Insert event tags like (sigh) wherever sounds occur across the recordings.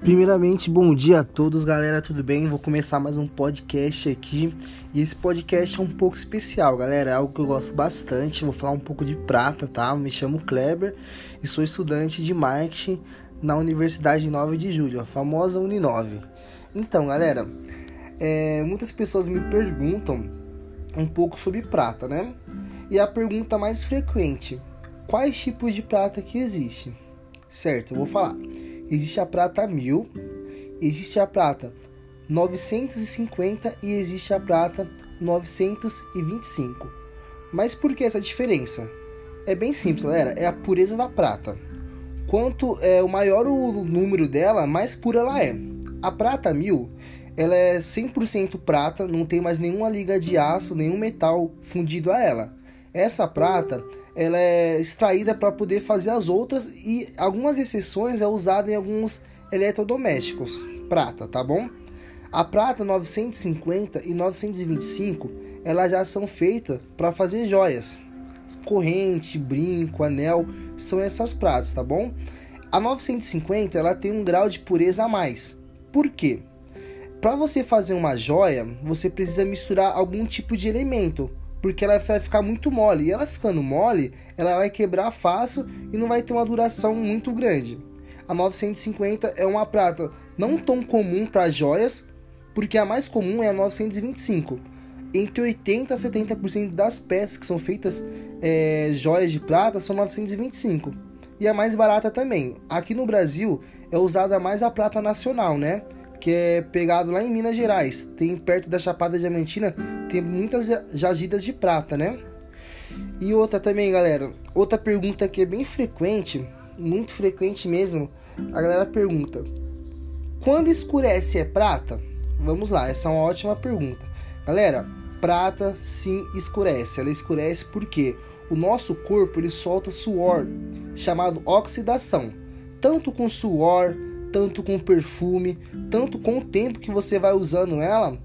Primeiramente, bom dia a todos, galera, tudo bem? Vou começar mais um podcast aqui. E esse podcast é um pouco especial, galera, é algo que eu gosto bastante. Vou falar um pouco de prata, tá? Me chamo Kleber e sou estudante de marketing na Universidade 9 de Julho, a famosa Uninove. Então, galera, é, muitas pessoas me perguntam um pouco sobre prata, né? E a pergunta mais frequente: quais tipos de prata que existe? Certo, eu vou falar existe a prata 1000, existe a prata 950 e existe a prata 925. Mas por que essa diferença? É bem simples, galera, é a pureza da prata. Quanto é o maior o número dela, mais pura ela é. A prata 1000, ela é 100% prata, não tem mais nenhuma liga de aço, nenhum metal fundido a ela. Essa prata ela é extraída para poder fazer as outras e algumas exceções é usada em alguns eletrodomésticos. Prata, tá bom? A prata 950 e 925 elas já são feitas para fazer joias. Corrente, brinco, anel, são essas pratas, tá bom? A 950 ela tem um grau de pureza a mais. Por quê? Para você fazer uma joia, você precisa misturar algum tipo de elemento porque ela vai ficar muito mole. E ela ficando mole, ela vai quebrar fácil e não vai ter uma duração muito grande. A 950 é uma prata não tão comum para joias, porque a mais comum é a 925. Entre 80 a 70% das peças que são feitas é, joias de prata são 925. E a mais barata também. Aqui no Brasil é usada mais a prata nacional, né? Que é pegado lá em Minas Gerais. Tem perto da Chapada Diamantina, tem muitas jazidas de prata, né? E outra também, galera, outra pergunta que é bem frequente, muito frequente mesmo, a galera pergunta: quando escurece é prata? Vamos lá, essa é uma ótima pergunta. Galera, prata sim escurece. Ela escurece porque o nosso corpo ele solta suor, chamado oxidação. Tanto com suor, tanto com perfume, tanto com o tempo que você vai usando ela,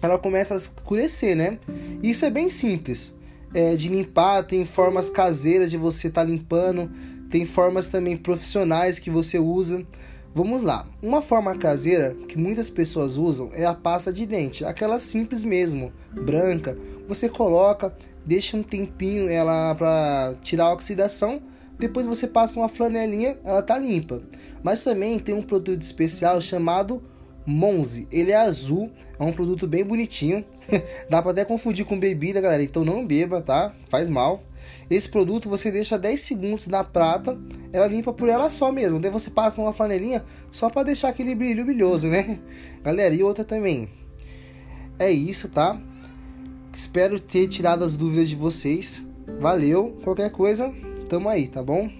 ela começa a escurecer, né? Isso é bem simples é, de limpar, tem formas caseiras de você estar tá limpando, tem formas também profissionais que você usa. Vamos lá, uma forma caseira que muitas pessoas usam é a pasta de dente, aquela simples mesmo, branca. Você coloca, deixa um tempinho ela para tirar a oxidação depois você passa uma flanelinha, ela tá limpa. Mas também tem um produto especial chamado Monze. Ele é azul, é um produto bem bonitinho. (laughs) Dá para até confundir com bebida, galera. Então não beba, tá? Faz mal. Esse produto você deixa 10 segundos na prata, ela limpa por ela só mesmo. Daí você passa uma flanelinha só para deixar aquele brilho brilhoso, né? (laughs) Galera, e outra também. É isso, tá? Espero ter tirado as dúvidas de vocês. Valeu, qualquer coisa, tamo aí, tá bom?